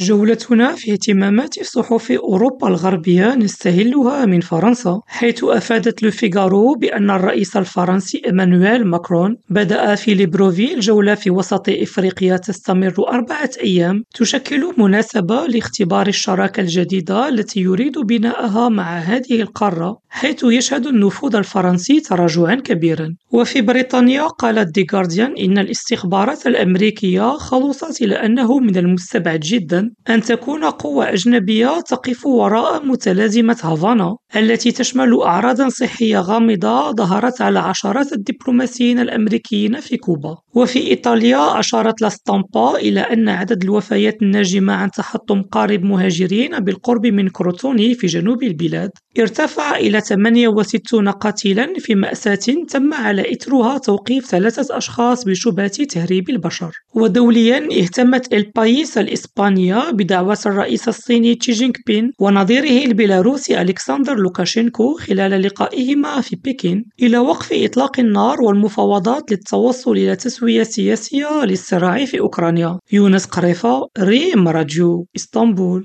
جولتنا في اهتمامات صحف أوروبا الغربية نستهلها من فرنسا، حيث أفادت لو فيغارو بأن الرئيس الفرنسي إيمانويل ماكرون بدأ في ليبروفيل جولة في وسط إفريقيا تستمر أربعة أيام تشكل مناسبة لاختبار الشراكة الجديدة التي يريد بناءها مع هذه القارة، حيث يشهد النفوذ الفرنسي تراجعا كبيرا، وفي بريطانيا قالت دي غارديان إن الاستخبارات الأمريكية خلصت إلى أنه من المستبعد جدا أن تكون قوة أجنبية تقف وراء متلازمة هافانا التي تشمل أعراضا صحية غامضة ظهرت على عشرات الدبلوماسيين الأمريكيين في كوبا، وفي إيطاليا أشارت لا ستامبا إلى أن عدد الوفيات الناجمة عن تحطم قارب مهاجرين بالقرب من كروتوني في جنوب البلاد. ارتفع إلى ثمانية وستون قتيلا في مأساة تم على إثرها توقيف ثلاثة أشخاص بشبهة تهريب البشر، ودوليا اهتمت إل بايس الإسبانية بدعوة الرئيس الصيني تشي جينغ بين ونظيره البيلاروسي ألكسندر لوكاشينكو خلال لقائهما في بكين إلى وقف إطلاق النار والمفاوضات للتوصل إلى تسوية سياسية للصراع في أوكرانيا. يونس قريفة ريم راديو إسطنبول